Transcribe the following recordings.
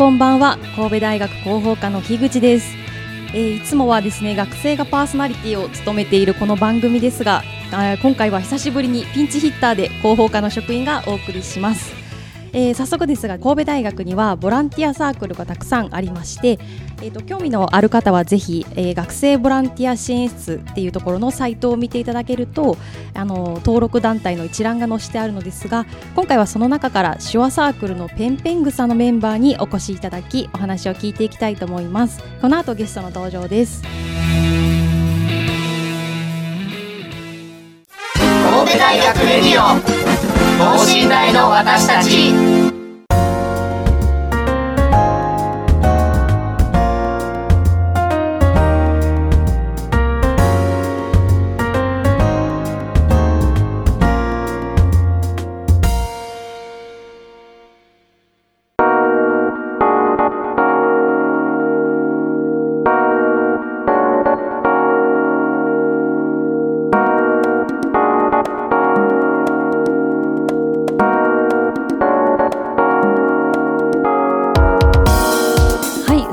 こんばんは。神戸大学広報課の樋口です、えー、いつもはですね学生がパーソナリティを務めているこの番組ですが今回は久しぶりにピンチヒッターで広報課の職員がお送りします。えー、早速ですが神戸大学にはボランティアサークルがたくさんありまして、えーと、興味のある方はぜひ、えー、学生ボランティア支援室っていうところのサイトを見ていただけるとあの登録団体の一覧が載せてあるのですが今回はその中から手話サークルのペンペングサのメンバーにお越しいただきお話を聞いていきたいと思います。この後ゲストの登場です。神戸大学レディオ。等身大の私たち。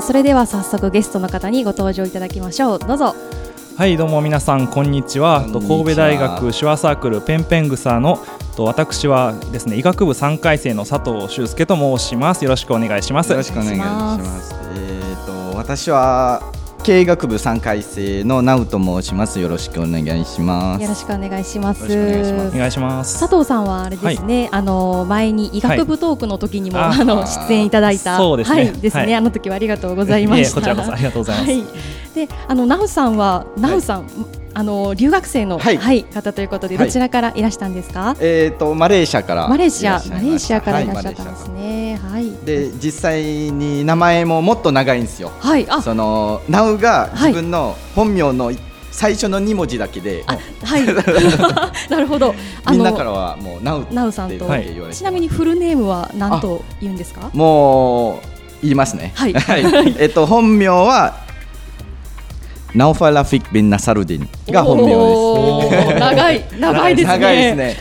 それでは早速ゲストの方にご登場いただきましょう。どうぞ。はいどうも皆さんこんにちは。神戸大学手話サークルペンペングサの私はですね医学部3回生の佐藤修介と申します。よろしくお願いします。よろしくお願いします。えっ、ー、と私は経営学部3回生の直と申します。よろしくお願いします。よろしくお願いします。お願いします。佐藤さんはあれですね、はい、あの前に医学部トークの時にも、はい、あの出演いただいた。そうですね、はい、ですね、あの時はありがとうございました。こちらこそありがとうございます、であの直さんは直さん、あの留学生の、はい、はい、方ということで、どちらからいらしたんですか？えっ、とマレーシアからマレーシアマレーシアからいらっしゃったんですね。はい。で実際に名前ももっと長いんですよ。はい。あそのナウが自分の本名の最初の二文字だけで、はい。なるほど。みんなからはもうナウナウさんと、ちなみにフルネームは何と言うんですか？もう言いますね。はい。えっと本名はナオファラフィック・ビン・ナサルディンが本名です。長い、長いですね。長いですね。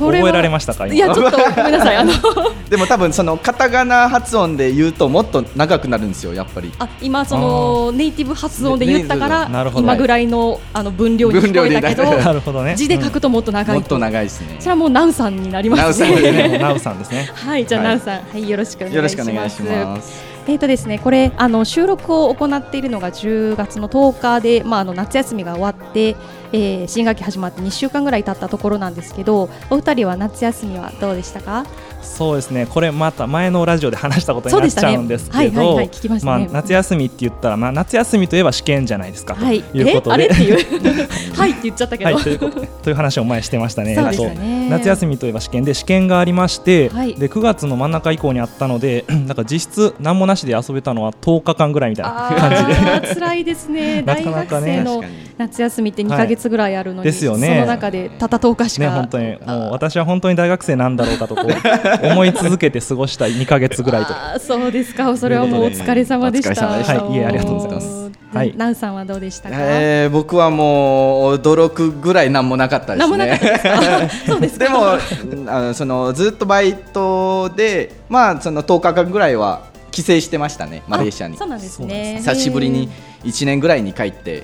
覚えられましたかいやちょっとごめんなさい。あの でも多分そのカタカナ発音で言うともっと長くなるんですよやっぱり。あ今そのネイティブ発音で言ったから今ぐらいのあの分量に聞こえたけど なるほどね。字で書くともっと長いもっと長いですね。それはもうナウさんになりますね。ナウさんですね。はいじゃあナウさん。はいよろしくお願いしますえーとですね、これあの収録を行っているのが10月の10日で、まあ、あの夏休みが終わって、えー、新学期始まって2週間ぐらい経ったところなんですけどお二人は夏休みはどうでしたか？そうですね。これまた前のラジオで話したことになっちゃうんですけど夏休みって言ったら、まあ、夏休みといえば試験じゃないですか、はい、ということで。はいって言っちゃったけど、はい、というという話を前してましたね。ね。と夏休みといえば試験で試験がありまして、はい、で9月の真ん中以降にあったので なんか実質何もなしで遊べたのは10日間ぐらいみたいな感じで。辛いです ね。大学生の夏休みって2か月ぐらいあるのに、ですよね、その中でたった10日しか、ね、本当にもう私は本当に大学生なんだろうかとこう思い続けて過ごした2か月ぐらいと。そうですか。それはもうお疲れ様でした、はい、い。えありがとうございます。はい、ナウさんはどうでしたか、えー、僕はもう驚くぐらい何もなかったですね。そうですでもあのそのずっとバイトでまあその10日間ぐらいは帰省してましたねマレーシアに。そうなんですね。久しぶりに1年ぐらいに帰って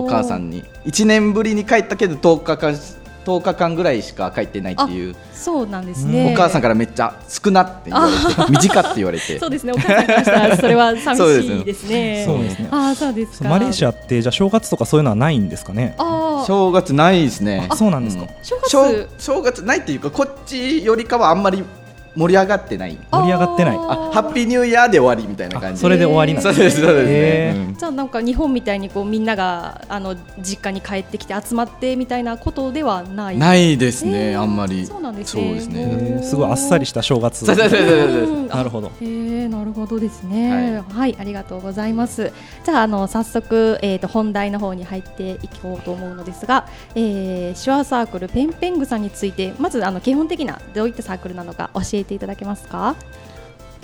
お母さんに。1年ぶりに帰ったけど10日間10 10日間ぐらいしか帰ってないっていう。そうなんですね。お母さんからめっちゃ少なって言われて短って言われて。そうですねお母さんからしたらそれは寂しいですね。そうですね。あそうですマレーシアってじゃ正月とかそういうのはないんですかね？正月ないですね。そうなんですか、正月正月ないっていうかこっちよりかはあんまり盛り上がってない。盛り上がってない。あハッピーニューイヤーで終わりみたいな感じ。それで終わりなんですそうですそうです。ね、うん、じゃあなんか日本みたいにこうみんながあの実家に帰ってきて集まってみたいなことではない？ないですね、あんまり。そうなんですね。そうですね。すごいあっさりした正月。そうそうそうそうなるほど。へえなるほどですね、はい、はい、ありがとうございます。じゃああの早速、えーと、本題の方に入っていこうと思うのですが、えー、手話サークルペンペングさんについてまずあの基本的などういったサークルなのか教えていただけますか？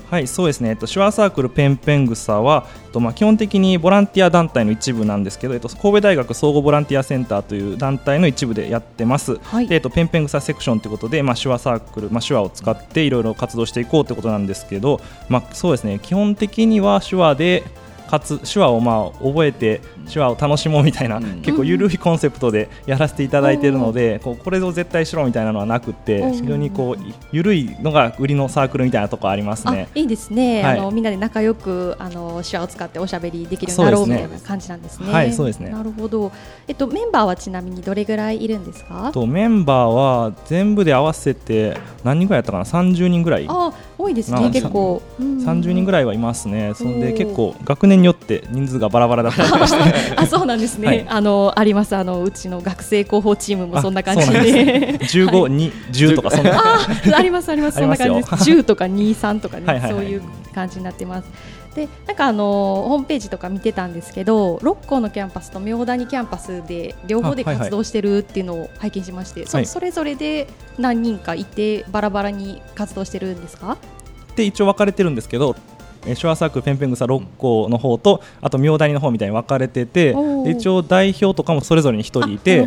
はいそうですね、えっと、手話サークルペンペングサは、えっとまあ、基本的にボランティア団体の一部なんですけど、えっと、神戸大学総合ボランティアセンターという団体の一部でやってます、はい、でえっと、ペンペングサセクションということで、まあ、手話サークル、まあ、手話を使っていろいろ活動していこうということなんですけど、まあ、そうですね。基本的には手話でかつ手話をまあ覚えて手話を楽しもうみたいな、うん、結構緩いコンセプトでやらせていただいているので、こうこれを絶対しろみたいなのはなくて非常にこう緩いのが売りのサークルみたいなところありますね。いいですね、はい、あのみんなで仲良くあの手話を使っておしゃべりできるようになろうみたいな感じなんですね。はいそうですね。なるほど、えっと、メンバーはちなみにどれぐらいいるんですか？とメンバーは全部で合わせて何人ぐらいやったかな？30人ぐらい。あ多いですね結構、うん、30人ぐらいはいますね。そんで結構学年によって人数がバラバラだったりしてあそうなんですね、はい、あのあります。あのうちの学生広報チームもそんな感じで。十五二十とかそんな。あありますあります。そんな感じです。十とか二三とかねそういう感じになってます。でなんかあのホームページとか見てたんですけど六甲のキャンパスと名谷キャンパスで両方で活動してるっていうのを拝見しまして、そそれぞれで何人かいてバラバラに活動してるんですか？で一応分かれてるんですけど手話サークルペンペングサ6校の方とあと明谷の方みたいに分かれてて一応代表とかもそれぞれに1人いて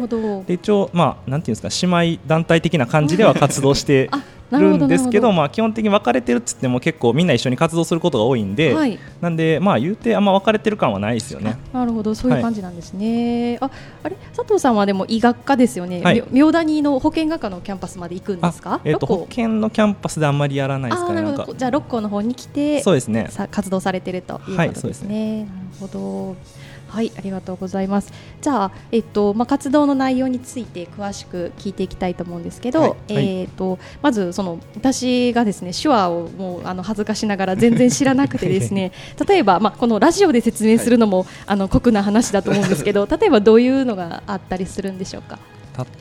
一応まあなんていうんですか姉妹団体的な感じでは活動してるんですけどまあ、基本的に分かれてるっつっても結構みんな一緒に活動することが多いんで、はい、なんでまあ言うてあんま分かれてる感はないですよね。なるほどそういう感じなんですね。はい、ああれ？佐藤さんはでも医学科ですよね、はい、名谷の保健学科のキャンパスまで行くんですか？えーと、保健のキャンパスであんまりやらないですかねじゃあ六甲の方に来てそうですね。さ活動されてるということですね。なるほどはい、ありがとうございます。じゃあ、えっと、まあ、活動の内容について詳しく聞いていきたいと思うんですけど。はい、えっと、まず、その、私がですね、手話をもう、あの、恥ずかしながら、全然知らなくてですね。例えば、まあ、このラジオで説明するのも、はい、あの、酷な話だと思うんですけど、例えば、どういうのがあったりするんでしょうか？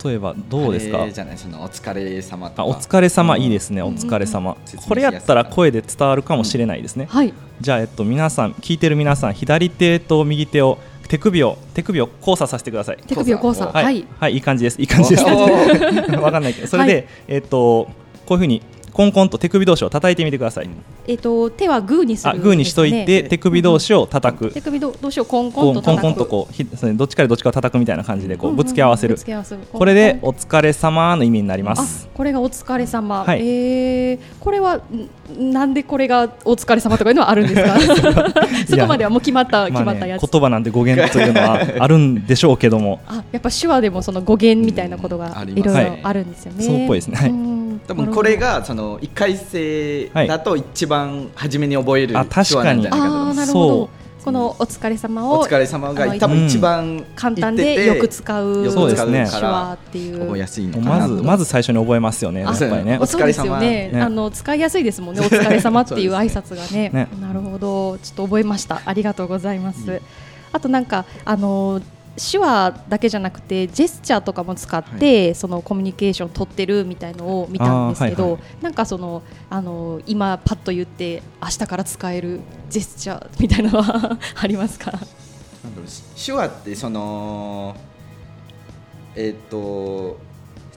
例えばどうですか？じゃないそのお疲れ様あお疲れ様いいですね、お疲れ様、これやったら声で伝わるかもしれないですね、はい、じゃあえっと皆さん聞いてる皆さん左手と右手を手首を手首を交差させてください。手首を交差。はい、はい、いい感じです。いい感じです。わかんないけど。それで、えっとこういうふうにコンコンと手首同士を叩いてみてください。えっ、と手はグーにする、ね、グーにしといて手首同士を叩く。手首同士をコンコンとコンコンとこうひどっちからどっちかを叩くみたいな感じでこうぶつけ合わせる。これでお疲れ様の意味になります。これがお疲れ様。はい、えー、これはなんでこれがお疲れ様とかいうのはあるんですか？そこまではもう決まった決まったやつ、ね、言葉なんで語源というのはあるんでしょうけども。あやっぱ手話でもその語源みたいなことがいろいろあるんですよね。そうっぽいですね。はい多分これがその一回生だと一番初めに覚える手話なんじゃないかと思います。そう。このお疲れ様をお疲れ様が多分一番簡単でよく使うそうですね手話っていう。覚えやすいのまずまず最初に覚えますよねやっぱりね。お疲れ様。ね。あの使いやすいですもんね。お疲れ様っていう挨拶がね。なるほど。ちょっと覚えました。ありがとうございます。あとなんかあの手話だけじゃなくてジェスチャーとかも使って、はい、そのコミュニケーション取ってるみたいのを見たんですけど、はいはい、なんかそのあの今パッと言って明日から使えるジェスチャーみたいなのは ありますか？手話ってそのえっ、ー、と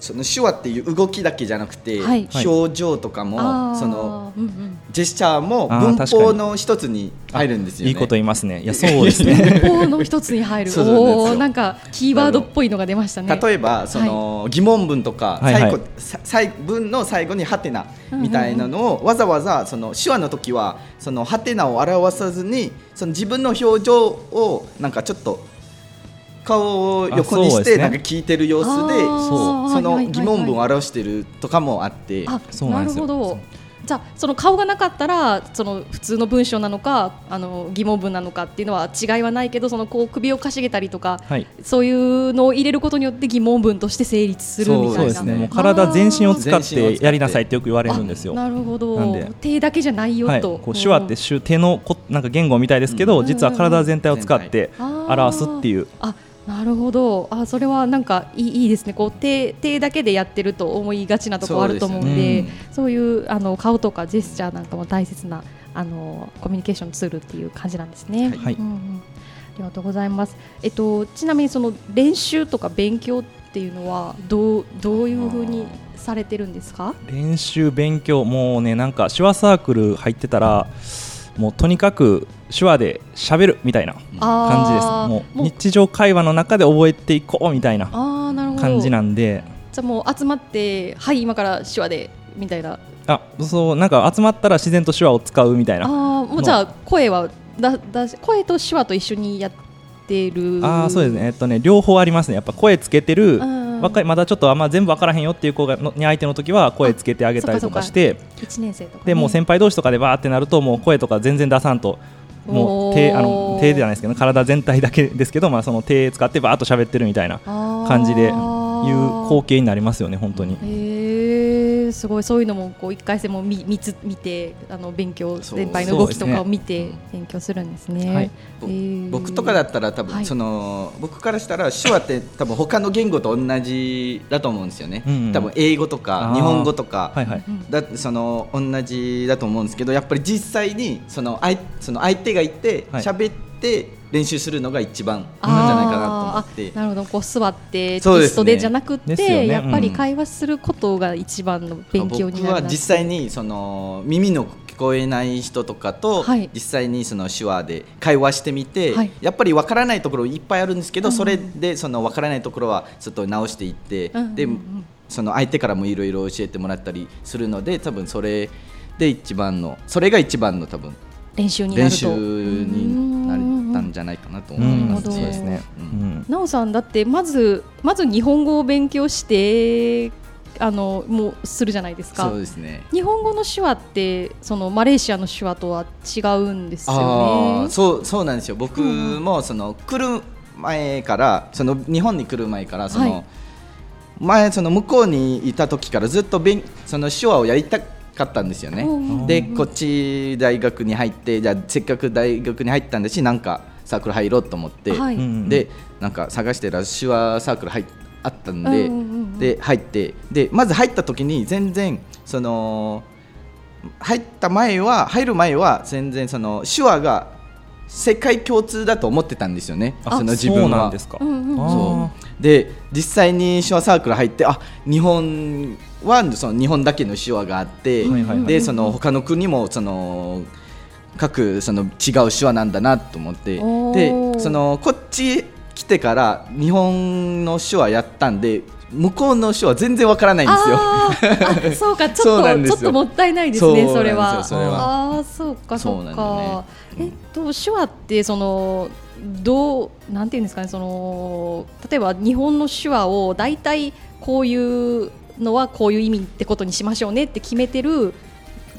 その手話っていう動きだけじゃなくて、はい、表情とかも、その、うんうん、ジェスチャーも文法の一つに入るんですよ、ね、いいこと言いますね。いや そうですね。文法の一つに入る。おおなんかキーワードっぽいのが出ましたね。例えばその、はい、疑問文とか最後、はい。はい、文の最後にハテナみたいなのを、わざわざその手話の時はそのハテナを表さずにその自分の表情をなんかちょっと顔を横にしてなんか聞いてる様子でその疑問文を表してるとかもあって。なるほど。じゃあその顔がなかったらその普通の文章なのかあの疑問文なのかっていうのは違いはないけどそのこう首をかしげたりとか、はい、そういうのを入れることによって疑問文として成立するみたいな。そうですね。もう体全身を使ってやりなさいってよく言われるんですよ。なるほど。手だけじゃないよと、はい、こう手話って手のこなんか言語みたいですけど、うん、実は体全体を使って表すっていう。あなるほどあそれはなんかいいいいですねこう手手だけでやってると思いがちなところあると思うんでそう、いうあの顔とかジェスチャーなんかも大切なあのコミュニケーションツールっていう感じなんですね。はい、うんうん、ありがとうございます。えっとちなみにその練習とか勉強っていうのはどうどういうふうにされてるんですか？練習勉強もうねなんか手話サークル入ってたら。もうとにかく手話で喋るみたいな感じです。もう日常会話の中で覚えていこうみたいな感じなんで。じゃあもう集まってはい今から手話でみたいな。あそうなんか集まったら自然と手話を使うみたいな。あもうじゃあ声はだだ声と手話と一緒にやってる。あそうですね。えっとね両方ありますね。やっぱ声つけてる、うん若いまだちょっとあんま全部分からへんよっていう子がのに相手の時は声つけてあげたりとかして1年生とか、ね、でも先輩同士とかでわーってなるともう声とか全然出さんと。もう手あの手じゃないですけど体全体だけですけど、まあ、その手使ってばーっと喋ってるみたいな感じでいう光景になりますよね本当に。すごいそういうのもこう一回戦も見見つ見てあの勉強先輩の動きとかを見て勉強するんですね。はい。えー、僕とかだったら多分、はい、その僕からしたら手話って多分他の言語と同じだと思うんですよね。うんうん、多分英語とか日本語とか、はいはい、だその同じだと思うんですけどやっぱり実際にその相その相手がいて喋って、はい練習するのが一番なんじゃないかなと思って。なるほど。こう座ってテキストでじゃなくて、ね、やっぱり会話することが一番の勉強になる僕は実際にその耳の聞こえない人とかと、実際にその手話で会話してみて、はい、やっぱりわからないところいっぱいあるんですけど、うん、それでそのわからないところはちょっと直していって、うん、でその相手からもいろいろ教えてもらったりするので多分それで一番のそれが一番の多分練習になると。練習にんじゃないかなと思います、ね、そうですね。なおさんだってまずまず日本語を勉強してあのもうするじゃないですか。そうですね。日本語の手話ってそのマレーシアの手話とは違うんですよね。そうそうなんですよ。僕もその来る前からその日本に来る前からその、はい、前その向こうにいた時からずっと勉その手話をやりたかったんですよね。でこっち大学に入ってじゃあせっかく大学に入ったんだしなんかサークル入ろうと思って、はい、でなんか探してら手話サークル入あったんで、で入ってでまず入った時に全然その入った前は入る前は全然その手話が世界共通だと思ってたんですよね。その自分は。そう。で実際に手話サークル入ってあ日本はその日本だけの手話があって、でその他の国もその各その違う手話なんだなと思ってでそのこっち来てから日本の手話やったんで向こうの手話全然わからないんですよ。そうか ちょっとちょっともったいないですねそれは。それはあそうかそうか。ね、えっと手話ってそのどうなんていうんですかねその例えば日本の手話を大体こういうのはこういう意味ってことにしましょうねって決めてる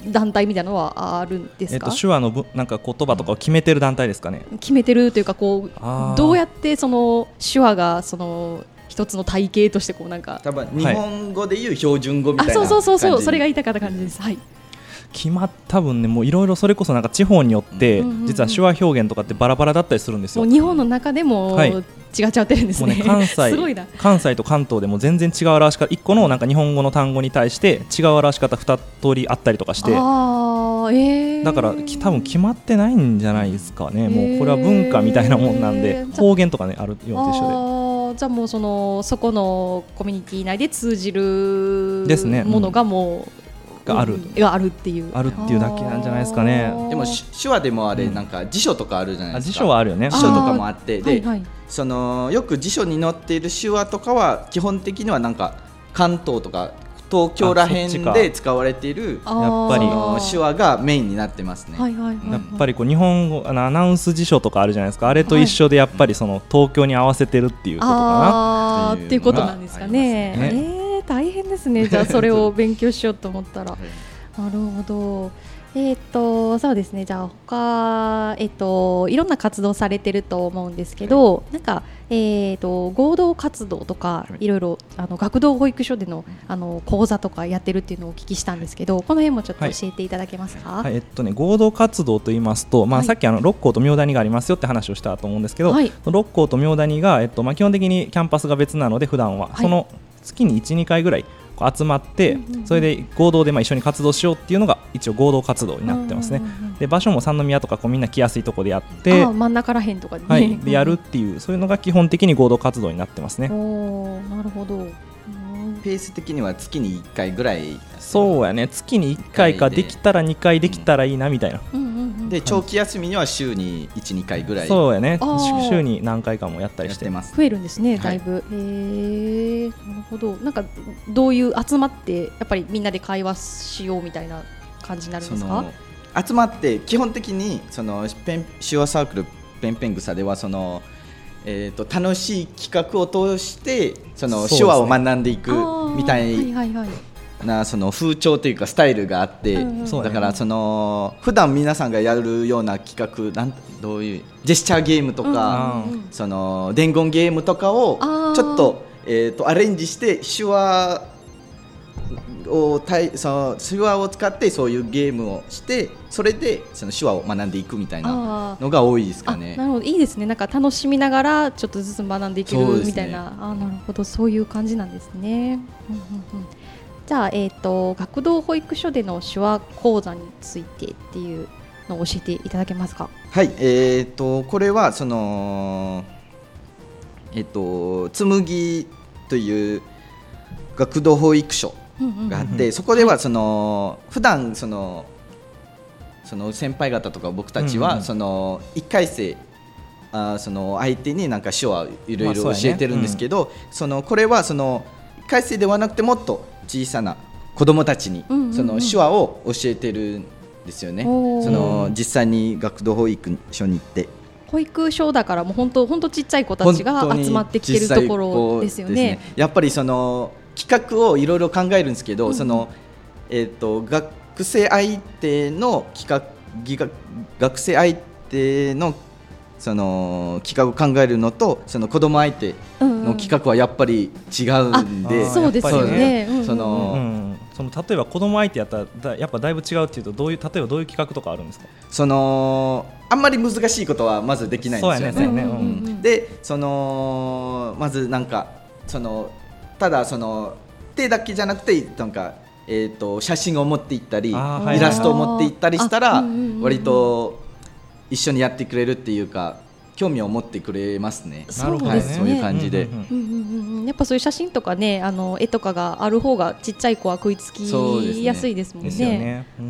団体みたいなのはあるんですか、えっと、手話のなんか言葉とかを決めてる団体ですかね。決めてるというかこうどうやってその手話がその一つの体系としてこうなんか多分日本語でいう標準語みたいな、はい、そうそうそうそう。それが言いたかった感じです。はい。決まっ多分ねもういろいろそれこそなんか地方によって実は手話表現とかってバラバラだったりするんですよ。日本の中でも、はい、違っちゃってるんですね。ね関西関西と関東でも全然違う表し方一個のなんか日本語の単語に対して違う表し方二通りあったりとかして。あえー、だから多分決まってないんじゃないですかね、もうこれは文化みたいなもんなんで、方言とかねあるような一緒でじゃあもうそのそこのコミュニティ内で通じるものがもうがある、があるっていう。あるっていうだけなんじゃないですかね。でも手話でもあれなんか辞書とかあるじゃないですか。辞書はあるよね。辞書とかもあって。で、はいはい、そのよく辞書に載っている手話とかは基本的にはなんか関東とか東京らへんで使われているやっぱり。手話がメインになってますね。はいはいはい。はい、やっぱりこう日本語アナウンス辞書とかあるじゃないですか。あれと一緒でやっぱりその東京に合わせてるっていうことかな。っていうことなんですかね。ねえー、大変ですね。じゃあそれを勉強しようと思ったら。なるほど。えっ、ー、とそうですね。じゃあ他えっ、ー、といろんな活動されてると思うんですけど、はい、なんかえっ、ー、と合同活動とか、い、ろいろあの学童保育所でのあの講座とかやってるっていうのをお聞きしたんですけど、この辺もちょっと教えていただけますか？はい、えっとね合同活動と言いますと、まあ、さっきあの六甲と妙谷がありますよって話をしたと思うんですけど、六甲と妙谷がえっとまあ基本的にキャンパスが別なので普段はその月に1、2回ぐらい集まって、それで合同でまあ一緒に活動しようっていうのが一応合同活動になってますね。で場所も三宮とかこうみんな来やすいところでやって真ん中らへんとかで,、はい、でやるっていうそういうのが基本的に合同活動になってますね。おなるほど。ペース的には月に1回ぐらいそうやね。月に1回かで。きたら2回できたらいいなみたいな、で長期休みには週に12回ぐらい。そうやね。週に何回かもやったりしてます。増えるんですねだいぶ、はい、へえなるほど。なんかどういう集まってやっぱりみんなで会話しようみたいな感じになるんですか？集まって基本的にそのペン手話サークルペンペン草ではそのえーと、楽しい企画を通してその手話を学んでいくみたいなその風潮というかスタイルがあって、だからその普段皆さんがやるような企画なんどういうジェスチャーゲームとか、その伝言ゲームとかをちょっと,、えーと、アレンジして手話をその手話を使ってそういうゲームをしてそれでその手話を学んでいくみたいなのが多いですかね。なるほど。いいですね。なんか楽しみながらちょっとずつ学んでいけるみたいな、ね、あなるほど。そういう感じなんですね。うんうんうんじゃあ、えーと、学童保育所での手話講座についてっていうのを教えていただけますか？はい、えーと、これはその、えーと、つむぎという学童保育所があって、そこではその普段そのその先輩方とか僕たちは、その1回生あその相手になんか手話いろいろ教えてるんですけど、そのこれはその1回生ではなくてもっと小さな子どもたちにその手話を教えてるんですよね、その実際に学童保育所に行って。保育所だからもう本当本当ちっちゃい子たちが集まってきてるところですよね。ね。やっぱりその企画をいろいろ考えるんですけど、うん、そのえっ、ー、と学生相手の企画学生相手のその企画を考えるのとその子供相手の企画はやっぱり違うんで、うんうん、そうですよね。その、うん、その例えば子供相手やったらだやっぱだいぶ違うっていうとどういう例えばどういう企画とかあるんですか？そのあんまり難しいことはまずできないんですよ。ね。ね。ねでそのまずなんかそのただその手だけじゃなくてなんかえーと、写真を持っていったりイラストを持っていったりしたら割と一緒にやってくれるっていうか興味を持ってくれますね。そうですね。そういう感じで。やっぱそういう写真とかね、あの絵とかがある方がちっちゃい子は食いつきやすいですもんね。ねう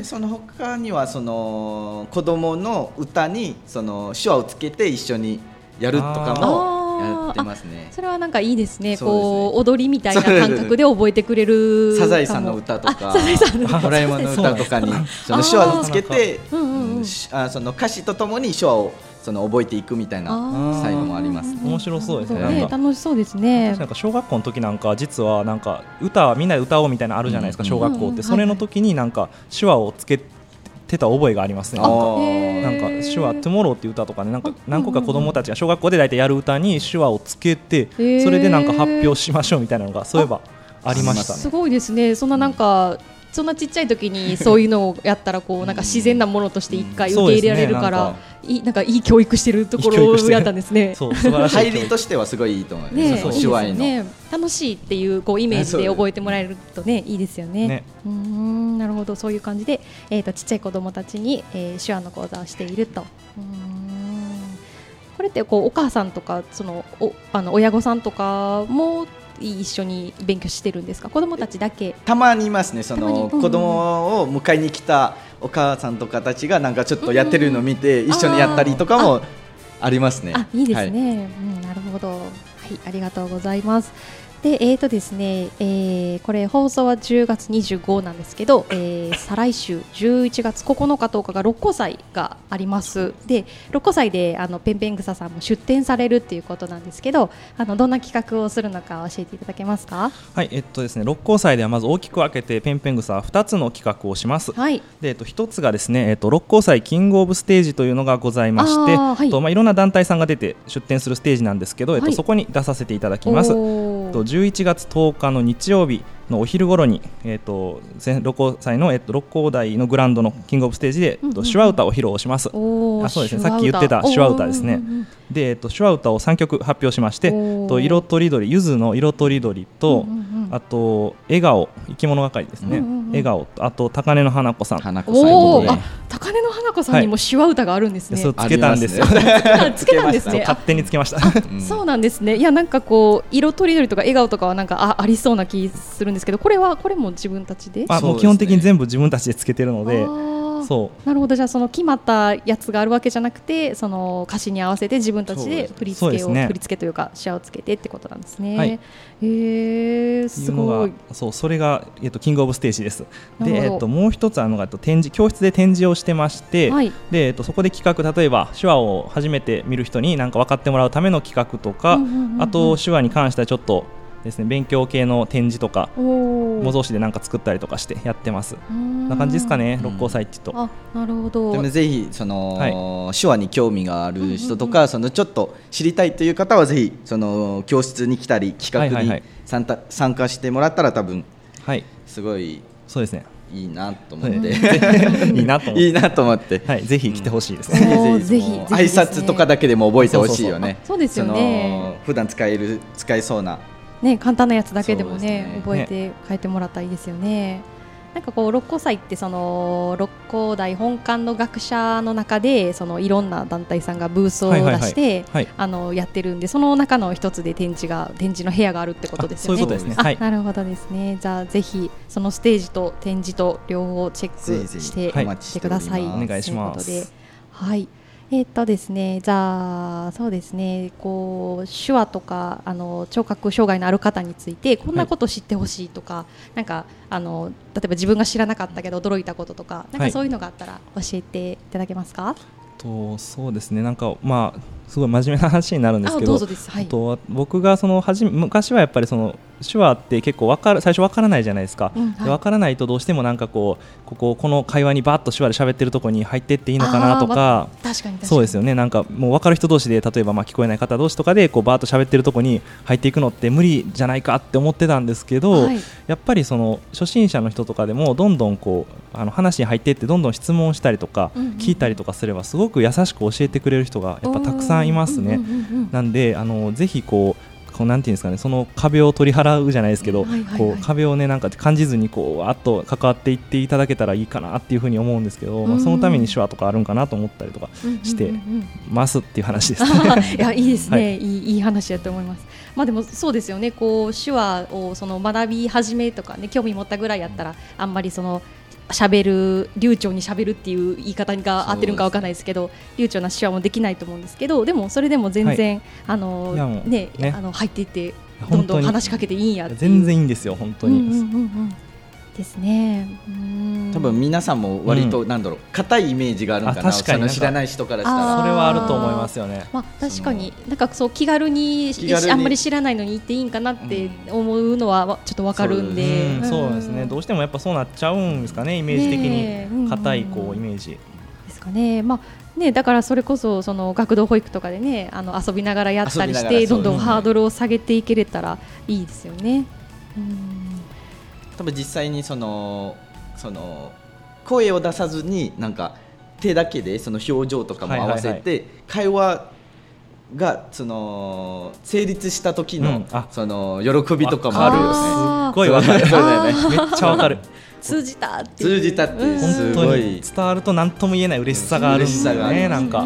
ん、その他にはその子供の歌にその手話をつけて一緒にやるとかも。やってますね。それはなんかいいですね。こう踊りみたいな感覚で覚えてくれる。サザエさんの歌とか、ドラえもんの歌とかにその手話をつけて、あその歌詞とともに手話をその覚えていくみたいな最後もあります、面白そうですね。楽しそうですね。なんか小学校の時なんか実はなんか歌みんなで歌おうみたいなあるじゃないですか、小学校って、それの時になんか手話をつけてた覚えがありますね。なんか手話「トゥモロー」っていう歌とかね。なんか何個か子供たちが小学校で大体やる歌に手話をつけてそれでなんか発表しましょうみたいなのがそういえばありましたね。すごいですね。そんななんかそんなちっちゃい時にそういうのをやったらこうなんか自然なものとして一回受け入れられるから、いいなんかいい教育してるところやったんですね。入りとしてはすごいいいと思います。ね、手話の、ね、楽しいっていうこうイメージで覚えてもらえるとね。いいですよね。ねうんなるほど。そういう感じでえっ、ー、とちっちゃい子供たちに、えー、手話の講座をしていると。うん。これってこうお母さんとかそのおあの親御さんとかも一緒に勉強してるんですか？子供たちだけ？たまにいますね。その、子供を迎えに来たお母さんとかたちがなんかちょっとやってるのを見て一緒にやったりとかもありますね。あいいですね、はい、うん、なるほど。はいありがとうございますでえーとですね、えー、これ放送は10月25なんですけど、えー、再来週11月9日10日が六甲祭があります。で六甲祭であのペンペングサさんも出展されるっていうことなんですけどあのどんな企画をするのか教えていただけますか？はいえっとですね六甲祭ではまず大きく分けてペンペングサ2つの企画をします、はい、でえっと1つがですね、えっと、六甲祭キングオブステージというのがございまして、はい。とまあ、いろんな団体さんが出て出展するステージなんですけど、えっと、そこに出させていただきます。と11月10日の日曜日のお昼頃に、えーと、六甲祭の、えーと、六甲台のグランドのキングオブステージで、うんうん、手話歌を披露します。あそうですね。さっき言ってた手話歌ですね。で、えーと、手話歌を3曲発表しましてと色とりどりゆずの色とりどりと、うんうんうん、あと笑顔生き物係ですね、うんうんうん、笑顔あと高根の花子さん。花子さんおあ高根の花子さんにも手話歌があるんですね、はい、そうつけたんですよ。つけたんですね。勝手につけました。そうなんですね。いやなんかこう色とりどりとか笑顔とかはなんかあありそうな気するんですけどこれはこれも自分たちで？あもう基本的に全部自分たちでつけてるのでそう。なるほど。じゃあその決まったやつがあるわけじゃなくてその歌詞に合わせて自分たちで振り付けを、ね、振り付けというかシアをつけてってことなんですね。はい、へえすごい。そうそれが、えっと、キングオブステージです。で、えっと、もう一つあのが展示教室で展示をしてまして、はい、でえっと、そこで企画例えば手話を初めて見る人に何か分かってもらうための企画とか、あと手話に関してはちょっとですね。勉強系の展示とか模造紙でなんか作ったりとかしてやってます。な感じですかね。六甲祭って言うと、あなるほど。でもぜひその、はい、手話に興味がある人とか、そのちょっと知りたいという方はぜひその教室に来たり企画に参加,、参加してもらったら多分、はい、すごいそうですね。いいなと思って、い。いなと思って。いいなと思って、はい、ぜひ来てほしいです。ね。ぜひ挨拶とかだけでも覚えてほしいよね。そうですよね。普段使える使えそうなね、簡単なやつだけでもね、ね、覚えて帰ってもらったらいいですよね。なんかこう六甲祭ってその六甲台本館の学者の中でそのいろんな団体さんがブースを出してあのやってるんでその中の一つで展示が展示の部屋があるってことですよね。そういうことですね。はい、なるほどですね。じゃあぜひそのステージと展示と両方チェックしてしてください。お願いします。はい。えっ、とですね、じゃあそうですね、こう手話とかあの聴覚障害のある方についてこんなこと知ってほしいとか、はい、なんかあの例えば自分が知らなかったけど驚いたこととか、なんかそういうのがあったら教えていただけますか？はい、とそうですね、なんかまあすごい真面目な話になるんですけど、はい、と僕がそのはじ昔はやっぱりその手話って結構わかる最初わからないじゃないですか、うんはい、からないとどうしてもなんかこうこここの会話にばっと手話で喋ってるところに入ってっていいのかなとかそうですよね。なんかもう分かる人同士で例えばまあ聞こえない方同士とかでこうバーッと喋ってるところに入っていくのって無理じゃないかって思ってたんですけど、はい、やっぱりその初心者の人とかでもどんどんこうあの話に入っていってどんどん質問したりとか聞いたりとかすればすごく優しく教えてくれる人がやっぱたくさんいますね。なんであのぜひこうこうなんていうんですかねその壁を取り払うじゃないですけど、こう壁をねなんか感じずにこうわっと関わっていっていただけたらいいかなっていうふうに思うんですけど、まあ、そのために手話とかあるんかなと思ったりとかして。ますっていう話です、いやいいですね、はい、いいいい話だと思います。まあでもそうですよね。こう手話をその学び始めとかね興味持ったぐらいやったらあんまりその喋る流暢にしゃべるっていう言い方が合ってるかわからないですけど流暢な手話もできないと思うんですけどでもそれでも全然、はい、あのね、ね、あの入っていってどんどん話しかけていいんや全然いいんですよ本当に。うんうんうんうんですね。多分皆さんも割となんだろう硬、いイメージがあるかな？確かに。知らない人からしたら。それはあると思いますよね、まあ、確かに。なんかそう気軽にあんまり知らないのに行っていいんかなって思うのはちょっとわかるんで、そうですね。どうしてもやっぱそうなっちゃうんですかねイメージ的に。硬いこうイメージ、ですかね。まあね、だからそれこそその学童保育とかでねあの遊びながらやったりしてどんどんハードルを下げていけれたらいいですよね。うん多分実際にそのその声を出さずになんか手だけでその表情とかも合わせて会話がその成立した時の、その喜びとかもあるよね。すごいわかる。そうだよね。めっちゃわかる。通じたって通じたってすごい伝わると何とも言えない嬉しさがあるんですよね。なんか。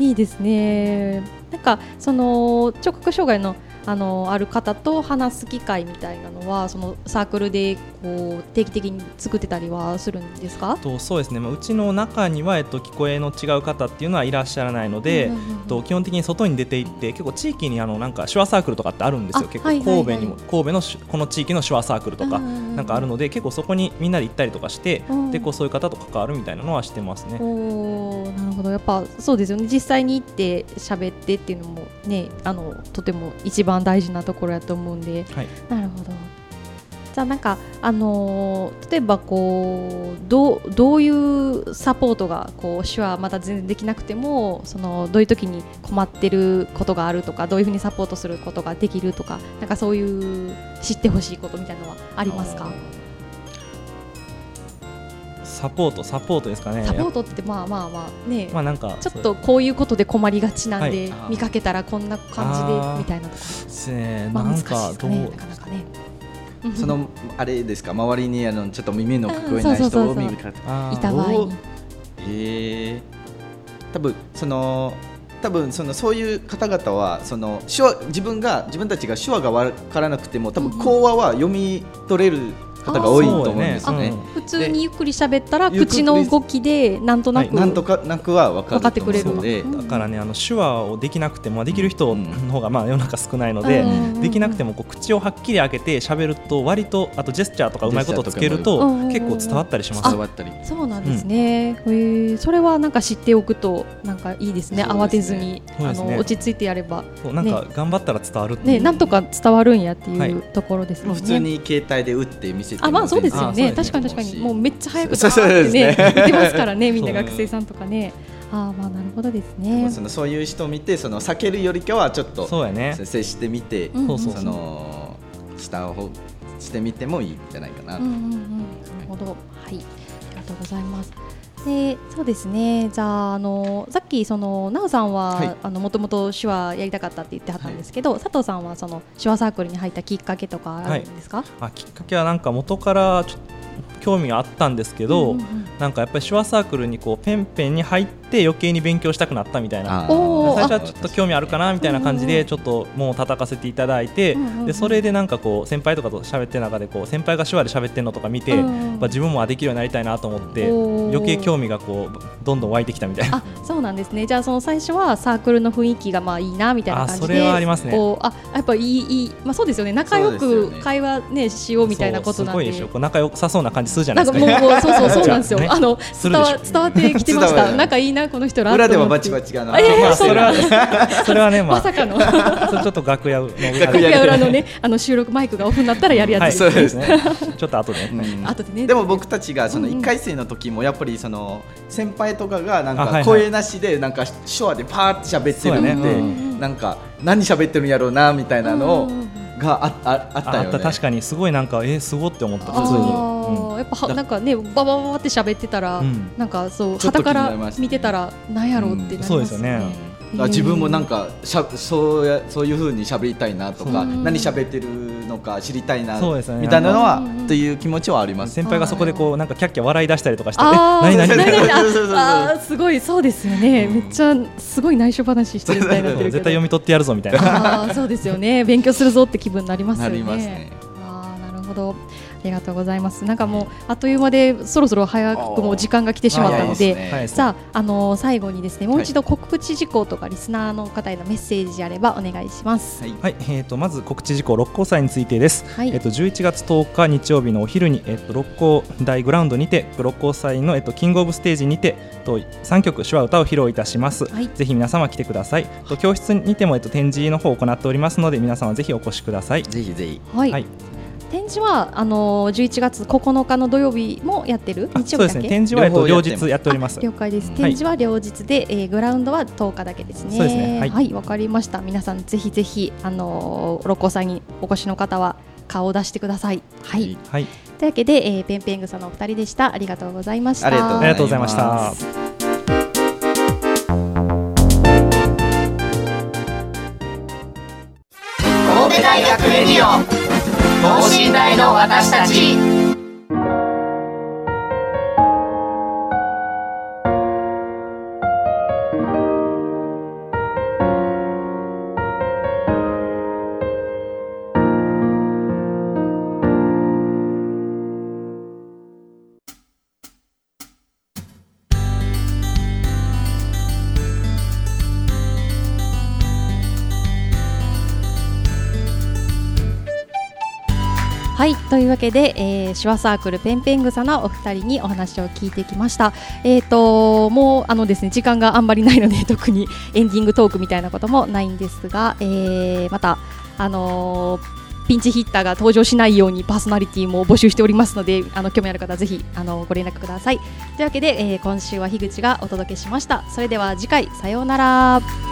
いいですね。なんかその聴覚障害のあのある方と話す機会みたいなのはそのサークルでこう定期的に作ってたりはするんですか？とそうですね、まあ、うちの中には、えっと、聞こえの違う方っていうのはいらっしゃらないので、うんうんうん、と基本的に外に出て行って結構地域にあのなんか手話サークルとかってあるんですよ。結構神戸にも、神戸のこの地域の手話サークルとかなんかあるので結構そこにみんなで行ったりとかして、うん、でこうそういう方と関わるみたいなのはしてますね。おなるほど。やっぱそうですよね。実際に行って喋ってっていうのもねあのとても一番大事なところやと思うんで、はい、なるほど。じゃあなんかあのー、例えばこうどうどういうサポートがこう手話まだ全然できなくてもそのどういう時に困ってることがあるとかどういうふうにサポートすることができるとかなんかそういう知ってほしいことみたいなのはありますか？サポートサポートですかね。サポートってまあまあまあね。まあなんかちょっとこういうことで困りがちなんで、はい、見かけたらこんな感じでみたいなとかですね、まあ、難しいですかねなかなかね。そのあれですか周りにあのちょっと耳の聞こえない人を見かけいた場合に。ええ多分その多分そのそういう方々はその手話自分が自分たちが手話が分からなくても多分講話は読み取れる方が多いと思うんですね。普通にゆっくり喋ったら口の動きでなんとなく、なんとかなくは分かってくれるので、だか。らねあの手話をできなくてもできる人の方がまあ世の中少ないので、できなくてもこう口をはっきり開けて喋ると割とあとジェスチャーとかうまいことつけると結構伝わったりします。伝わったり。そうなんですね。うん、えそれはなんか知っておくとなんかいいですね。慌てずにあの落ち着いてやれば、なんか頑張ったら伝わるねなんとか伝わるんやっていうところですね。普通に携帯で打って見せてあまあそうですよね。確かに確かに。もうめっちゃ早く伝わってね言ってますからね みんな学生さんとかね。あまあなるほどですね。そのそういう人を見てその避けるよりかはちょっとそうやね。接してみて、うん、その下をしてみてもいいんじゃないかな。うんうんうん、なるほど。はい。ありがとうございます。でそうですね。じゃああのさっきその奈緒さんは、はい、あのもともと手話やりたかったって言ってはったんですけど、はい、佐藤さんはその手話サークルに入ったきっかけとかあるんですか、はい、あきっかけはなんか元から興味があったんですけど、うんうん、なんかやっぱり手話サークルにこうペンペンに入って余計に勉強したくなったみたいな。最初はちょっと興味あるかなみたいな感じでちょっともう叩かせていただいて、でそれでなんかこう先輩とかと喋ってる中でこう先輩が手話で喋ってるのとか見て、やっぱ自分もできるようになりたいなと思って余計興味がこうどんどん湧いてきたみたいな。あそうなんですね。じゃあその最初はサークルの雰囲気がまあいいなみたいな感じでそれはありますね。あやっぱいいいい、まあ、そうですよね。仲良く会話ねしようみたいなことなんで。すごいでしょ仲良さそうな感じするじゃないですか、ね。そうそうそうなんですよ。あの伝わ伝わってきてました。仲いいなこの人ら。裏ではバチバチがな。それはそれはねまさかの。ちょっと楽屋の楽屋裏のねあの収録マイクがオフになったらやるやつですね。ちょっと後で。後でね。でも僕たちがその一回生の時もやっぱりその先輩とかがなんか声なしでなんか手話でパーって喋ってるのでなんか何喋ってるんやろうなみたいなのを。があああったよね。確かに。すごいなんかえー、すごって思った普通に、うん、やっぱなんかねババババって喋ってたら、うん、なんかそう旗から見てたらなんやろうってなりますね、そうですよね自分もなんかしゃそうやそういうふうに喋りたいなとか何喋ってるのか知りたいな、ね、みたいなのはという気持ちはあります。先輩がそこでこうなんかキャッキャ笑い出したりとかして何何何？あすごいそうですよね、めっちゃすごい内緒話してるみたいな 絶対読み取ってやるぞみたいな。あそうですよね。勉強するぞって気分になりますよね。ね。あなるほど。ありがとうございます。なんかもうあっという間でそろそろ早くも時間が来てしまったので、ね、さああの最後にですねもう一度告知事項とかリスナーの方へのメッセージあればお願いします。はい、はい、えっ、ー、とまず告知事項六甲祭についてです。はい、えっ、ー、と11月10日日曜日のお昼にえっ、ー、と六甲大グラウンドにて六甲祭のえっ、とキングオブステージにてと3曲手話歌を披露いたします。はい、ぜひ皆様来てください。と教室にてもえっと展示の方を行っておりますので皆様ぜひお越しください。ぜひぜひ。はい、はい展示はあの11月9日の土曜日もやってる？日曜日だけ、ね、展示は、えっと、両日やっております。了解です、展示は両日で、えー、グラウンドは10日だけですね。そうですね。はい。わ、かりました。皆さんぜひぜひあの六甲さんにお越しの方は顔を出してください。はい、はい、というわけで、えー、ペンペングサのお二人でした。ありがとうございました。ありがとうございました。神戸大学レディオ等身大の私たち。というわけで、えー、手話サークルペンペングサのお二人にお話を聞いてきました。えっ、ー、ともうあのですね時間があんまりないので 特にエンディングトークみたいなこともないんですが、えー、またあのーピンチヒッターが登場しないようにパーソナリティも募集しておりますのであの興味ある方はぜひあのご連絡ください。というわけで、えー、今週は樋口がお届けしました。それでは次回さようなら。